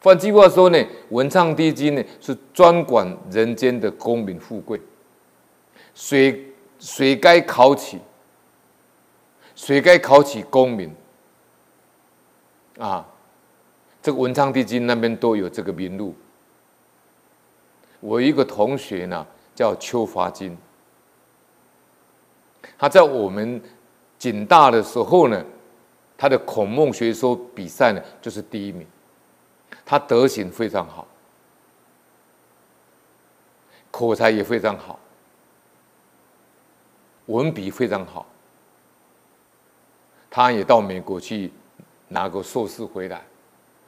换句话说呢，文昌帝君呢是专管人间的功名富贵，谁谁该考取，谁该考取功名啊？这个文昌帝君那边都有这个名录。我一个同学呢，叫邱华金，他在我们景大的时候呢，他的孔孟学说比赛呢就是第一名。他德行非常好，口才也非常好，文笔非常好。他也到美国去拿个硕士回来，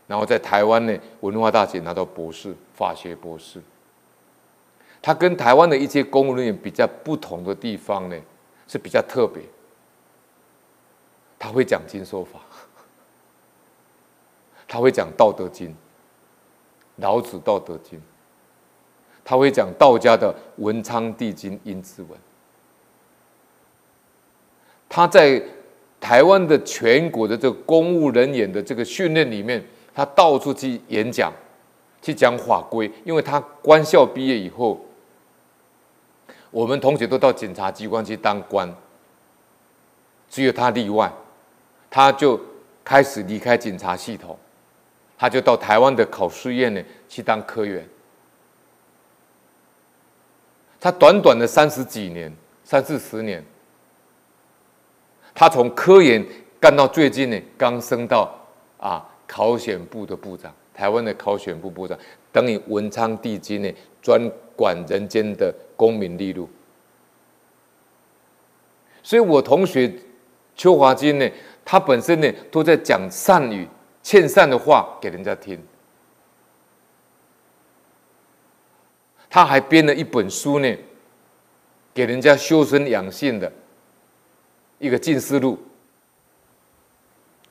然后在台湾呢文化大学拿到博士，法学博士。他跟台湾的一些公务人员比较不同的地方呢，是比较特别。他会讲经说法，他会讲《道德经》。老子《道德经》，他会讲道家的文昌帝君阴之文。他在台湾的全国的这个公务人员的这个训练里面，他到处去演讲，去讲法规。因为他官校毕业以后，我们同学都到检察机关去当官，只有他例外，他就开始离开警察系统。他就到台湾的考试院呢去当科员。他短短的三十几年，三四十年，他从科研干到最近呢，刚升到啊考选部的部长，台湾的考选部部长，等于文昌帝君呢，专管人间的功名利禄。所以我同学邱华金呢，他本身呢都在讲善语。劝善的话给人家听，他还编了一本书呢，给人家修身养性的一个近思录，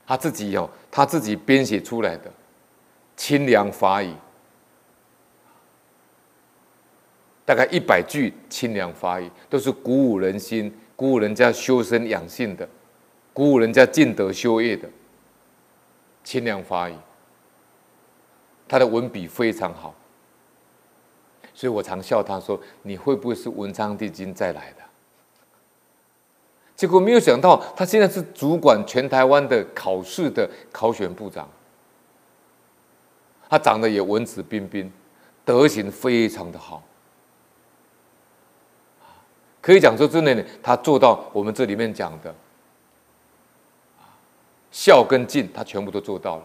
他自己有他自己编写出来的清凉法语，大概一百句清凉法语，都是鼓舞人心、鼓舞人家修身养性的，鼓舞人家进德修业的。清凉法语，他的文笔非常好，所以我常笑他说：“你会不会是文昌帝君再来的？”结果没有想到，他现在是主管全台湾的考试的考选部长。他长得也文质彬彬，德行非常的好，可以讲说真的，他做到我们这里面讲的。孝跟敬，他全部都做到了。